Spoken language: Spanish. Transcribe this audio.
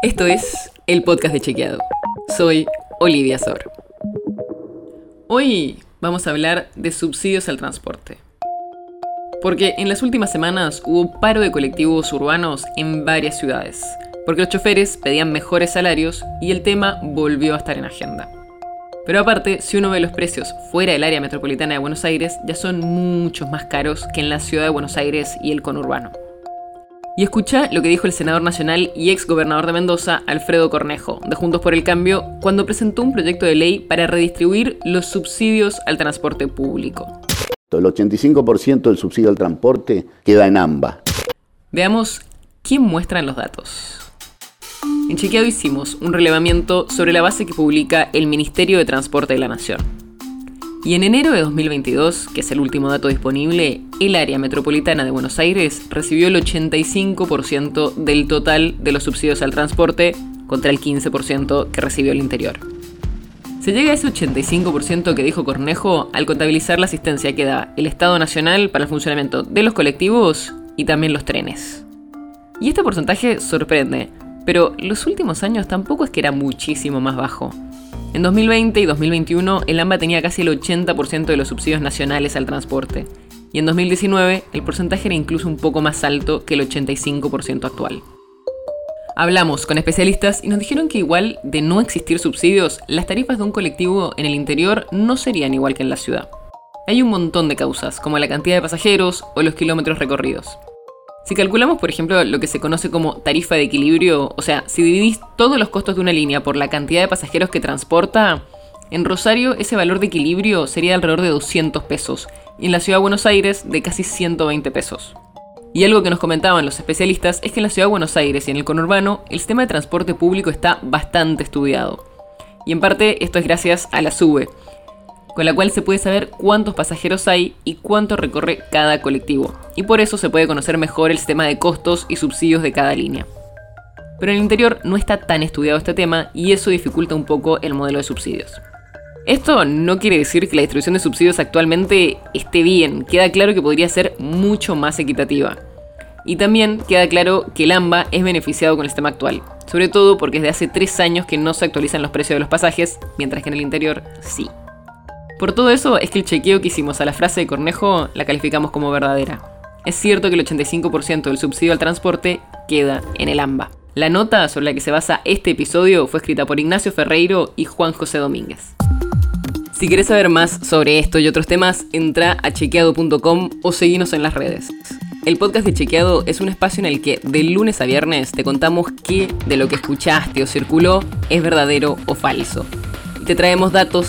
Esto es el podcast de Chequeado. Soy Olivia Sor. Hoy vamos a hablar de subsidios al transporte. Porque en las últimas semanas hubo paro de colectivos urbanos en varias ciudades, porque los choferes pedían mejores salarios y el tema volvió a estar en agenda. Pero aparte, si uno ve los precios fuera del área metropolitana de Buenos Aires, ya son muchos más caros que en la ciudad de Buenos Aires y el conurbano. Y escucha lo que dijo el senador nacional y ex gobernador de Mendoza, Alfredo Cornejo, de Juntos por el Cambio, cuando presentó un proyecto de ley para redistribuir los subsidios al transporte público. El 85% del subsidio al transporte queda en AMBA. Veamos quién muestran los datos. En Chequeado hicimos un relevamiento sobre la base que publica el Ministerio de Transporte de la Nación. Y en enero de 2022, que es el último dato disponible, el área metropolitana de Buenos Aires recibió el 85% del total de los subsidios al transporte contra el 15% que recibió el interior. Se llega a ese 85% que dijo Cornejo al contabilizar la asistencia que da el Estado Nacional para el funcionamiento de los colectivos y también los trenes. Y este porcentaje sorprende, pero los últimos años tampoco es que era muchísimo más bajo. En 2020 y 2021 el AMBA tenía casi el 80% de los subsidios nacionales al transporte, y en 2019 el porcentaje era incluso un poco más alto que el 85% actual. Hablamos con especialistas y nos dijeron que igual de no existir subsidios, las tarifas de un colectivo en el interior no serían igual que en la ciudad. Hay un montón de causas, como la cantidad de pasajeros o los kilómetros recorridos. Si calculamos, por ejemplo, lo que se conoce como tarifa de equilibrio, o sea, si dividís todos los costos de una línea por la cantidad de pasajeros que transporta, en Rosario ese valor de equilibrio sería alrededor de 200 pesos y en la ciudad de Buenos Aires de casi 120 pesos. Y algo que nos comentaban los especialistas es que en la ciudad de Buenos Aires y en el conurbano el sistema de transporte público está bastante estudiado. Y en parte esto es gracias a la SUBE, con la cual se puede saber cuántos pasajeros hay y cuánto recorre cada colectivo, y por eso se puede conocer mejor el sistema de costos y subsidios de cada línea. Pero en el interior no está tan estudiado este tema y eso dificulta un poco el modelo de subsidios. Esto no quiere decir que la distribución de subsidios actualmente esté bien, queda claro que podría ser mucho más equitativa. Y también queda claro que el AMBA es beneficiado con el sistema actual, sobre todo porque desde hace tres años que no se actualizan los precios de los pasajes, mientras que en el interior sí. Por todo eso es que el chequeo que hicimos a la frase de Cornejo la calificamos como verdadera. Es cierto que el 85% del subsidio al transporte queda en el AMBA. La nota sobre la que se basa este episodio fue escrita por Ignacio Ferreiro y Juan José Domínguez. Si querés saber más sobre esto y otros temas, entra a chequeado.com o seguinos en las redes. El podcast de Chequeado es un espacio en el que de lunes a viernes te contamos qué de lo que escuchaste o circuló es verdadero o falso te traemos datos